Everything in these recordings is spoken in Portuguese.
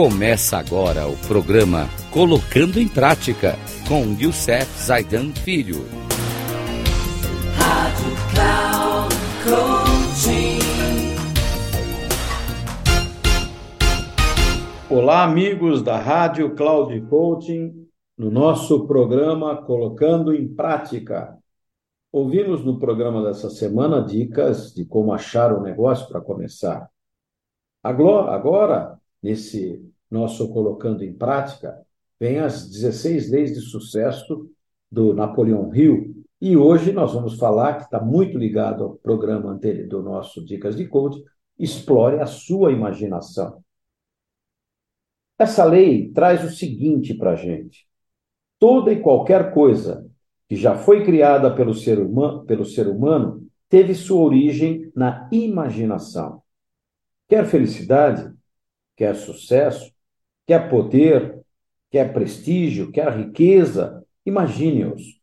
Começa agora o programa Colocando em Prática com Youssef Zaidan Filho. Rádio Cloud Coaching. Olá, amigos da Rádio Cloud Coaching, no nosso programa Colocando em Prática. Ouvimos no programa dessa semana dicas de como achar o um negócio para começar. Agora, nesse nosso colocando em prática, vem as 16 leis de sucesso do Napoleão Hill. E hoje nós vamos falar, que está muito ligado ao programa anterior do nosso Dicas de Coach, explore a sua imaginação. Essa lei traz o seguinte para a gente: toda e qualquer coisa que já foi criada pelo ser, humano, pelo ser humano teve sua origem na imaginação. Quer felicidade, quer sucesso, quer poder, quer prestígio, quer riqueza, imagine-os.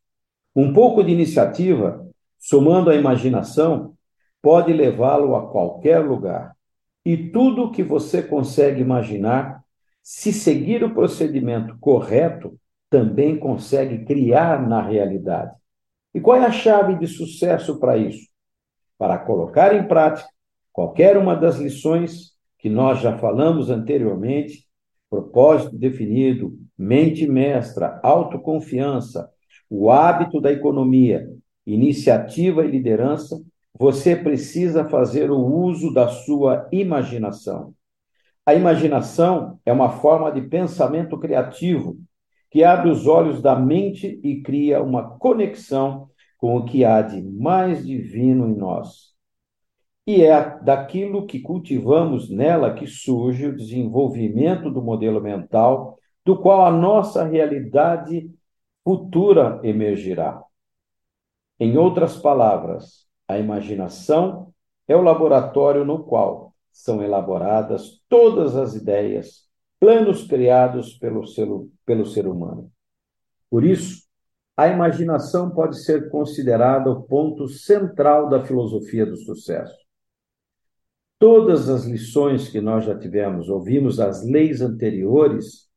Um pouco de iniciativa, somando a imaginação, pode levá-lo a qualquer lugar. E tudo que você consegue imaginar, se seguir o procedimento correto, também consegue criar na realidade. E qual é a chave de sucesso para isso? Para colocar em prática qualquer uma das lições que nós já falamos anteriormente, propósito definido, mente mestra, autoconfiança, o hábito da economia, iniciativa e liderança, você precisa fazer o uso da sua imaginação. A imaginação é uma forma de pensamento criativo que abre os olhos da mente e cria uma conexão com o que há de mais divino em nós. E é daquilo que cultivamos nela que surge o desenvolvimento do modelo mental, do qual a nossa realidade futura emergirá. Em outras palavras, a imaginação é o laboratório no qual são elaboradas todas as ideias, planos criados pelo ser, pelo ser humano. Por isso, a imaginação pode ser considerada o ponto central da filosofia do sucesso. Todas as lições que nós já tivemos, ouvimos as leis anteriores,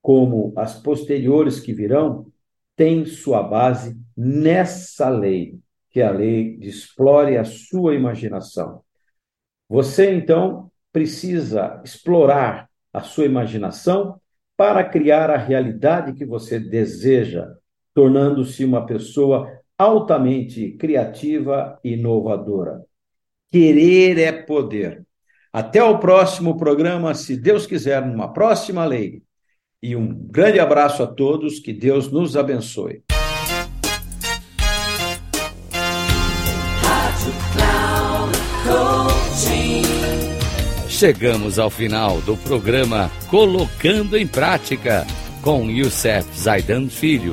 como as posteriores que virão, têm sua base nessa lei, que é a lei de explore a sua imaginação. Você, então, precisa explorar a sua imaginação para criar a realidade que você deseja, tornando-se uma pessoa altamente criativa e inovadora. Querer é poder. Até o próximo programa, se Deus quiser, numa próxima lei. E um grande abraço a todos, que Deus nos abençoe. Chegamos ao final do programa Colocando em Prática com Youssef Zaidan Filho.